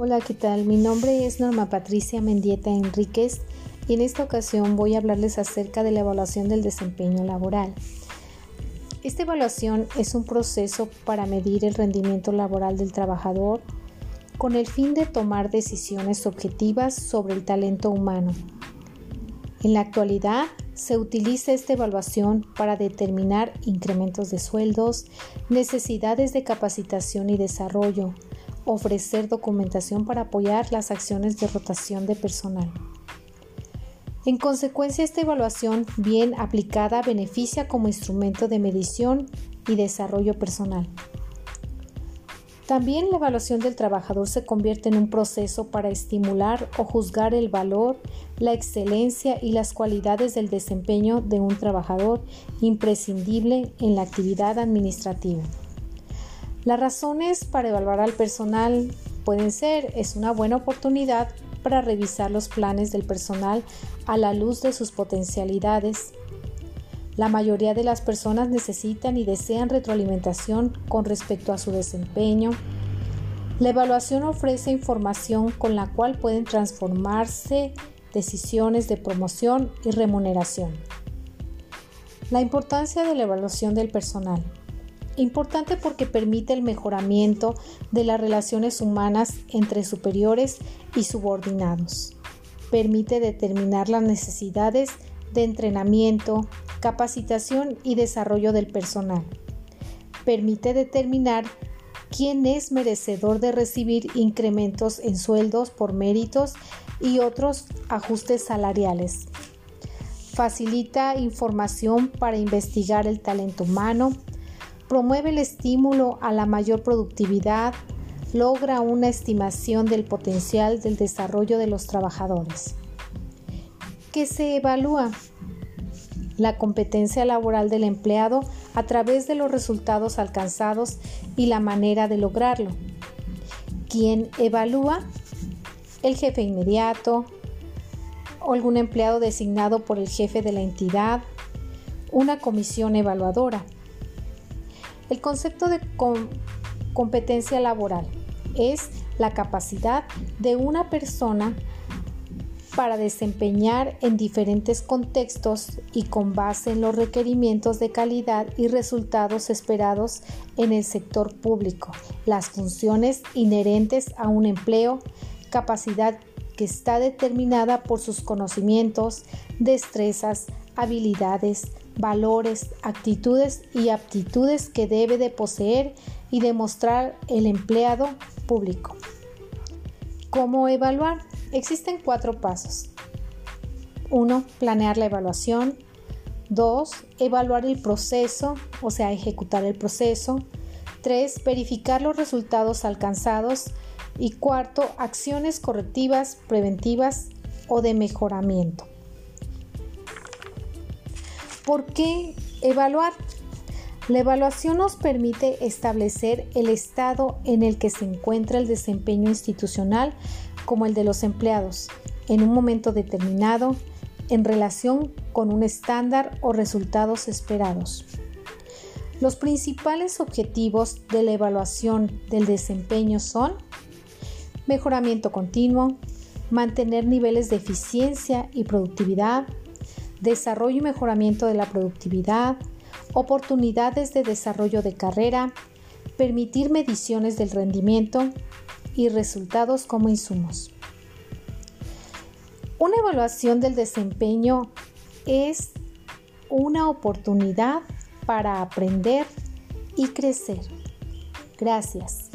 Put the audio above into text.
Hola, ¿qué tal? Mi nombre es Norma Patricia Mendieta Enríquez y en esta ocasión voy a hablarles acerca de la evaluación del desempeño laboral. Esta evaluación es un proceso para medir el rendimiento laboral del trabajador con el fin de tomar decisiones objetivas sobre el talento humano. En la actualidad se utiliza esta evaluación para determinar incrementos de sueldos, necesidades de capacitación y desarrollo, ofrecer documentación para apoyar las acciones de rotación de personal. En consecuencia, esta evaluación bien aplicada beneficia como instrumento de medición y desarrollo personal. También la evaluación del trabajador se convierte en un proceso para estimular o juzgar el valor, la excelencia y las cualidades del desempeño de un trabajador imprescindible en la actividad administrativa. Las razones para evaluar al personal pueden ser, es una buena oportunidad para revisar los planes del personal a la luz de sus potencialidades. La mayoría de las personas necesitan y desean retroalimentación con respecto a su desempeño. La evaluación ofrece información con la cual pueden transformarse decisiones de promoción y remuneración. La importancia de la evaluación del personal. Importante porque permite el mejoramiento de las relaciones humanas entre superiores y subordinados. Permite determinar las necesidades de entrenamiento, capacitación y desarrollo del personal. Permite determinar quién es merecedor de recibir incrementos en sueldos por méritos y otros ajustes salariales. Facilita información para investigar el talento humano, promueve el estímulo a la mayor productividad, logra una estimación del potencial del desarrollo de los trabajadores. ¿Qué se evalúa? La competencia laboral del empleado a través de los resultados alcanzados y la manera de lograrlo. ¿Quién evalúa? El jefe inmediato algún empleado designado por el jefe de la entidad, una comisión evaluadora. El concepto de competencia laboral es la capacidad de una persona para desempeñar en diferentes contextos y con base en los requerimientos de calidad y resultados esperados en el sector público, las funciones inherentes a un empleo, capacidad que está determinada por sus conocimientos, destrezas, habilidades, valores, actitudes y aptitudes que debe de poseer y demostrar el empleado público. ¿Cómo evaluar? Existen cuatro pasos. 1. Planear la evaluación. 2. Evaluar el proceso, o sea, ejecutar el proceso. 3. Verificar los resultados alcanzados. Y cuarto, acciones correctivas, preventivas o de mejoramiento. ¿Por qué evaluar? La evaluación nos permite establecer el estado en el que se encuentra el desempeño institucional como el de los empleados en un momento determinado en relación con un estándar o resultados esperados. Los principales objetivos de la evaluación del desempeño son mejoramiento continuo, mantener niveles de eficiencia y productividad, desarrollo y mejoramiento de la productividad, oportunidades de desarrollo de carrera, permitir mediciones del rendimiento y resultados como insumos. Una evaluación del desempeño es una oportunidad para aprender y crecer. Gracias.